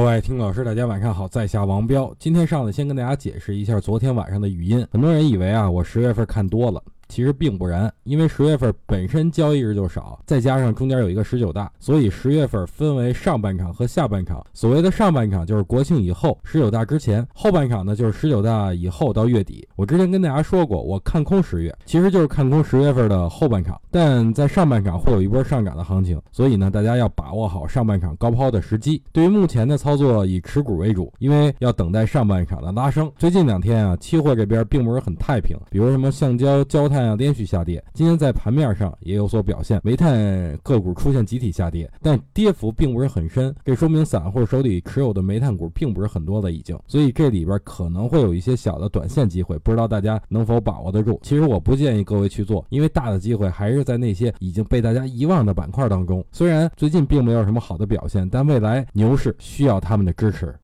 各位听老师，大家晚上好，在下王彪，今天上来先跟大家解释一下昨天晚上的语音。很多人以为啊，我十月份看多了。其实并不然，因为十月份本身交易日就少，再加上中间有一个十九大，所以十月份分为上半场和下半场。所谓的上半场就是国庆以后十九大之前，后半场呢就是十九大以后到月底。我之前跟大家说过，我看空十月，其实就是看空十月份的后半场，但在上半场会有一波上涨的行情，所以呢大家要把握好上半场高抛的时机。对于目前的操作，以持股为主，因为要等待上半场的拉升。最近两天啊，期货这边并不是很太平，比如什么橡胶、焦炭啊。连续下跌，今天在盘面上也有所表现，煤炭个股出现集体下跌，但跌幅并不是很深，这说明散户手里持有的煤炭股并不是很多了已经，所以这里边可能会有一些小的短线机会，不知道大家能否把握得住。其实我不建议各位去做，因为大的机会还是在那些已经被大家遗忘的板块当中虽然最近并没有什么好的表现，但未来牛市需要他们的支持。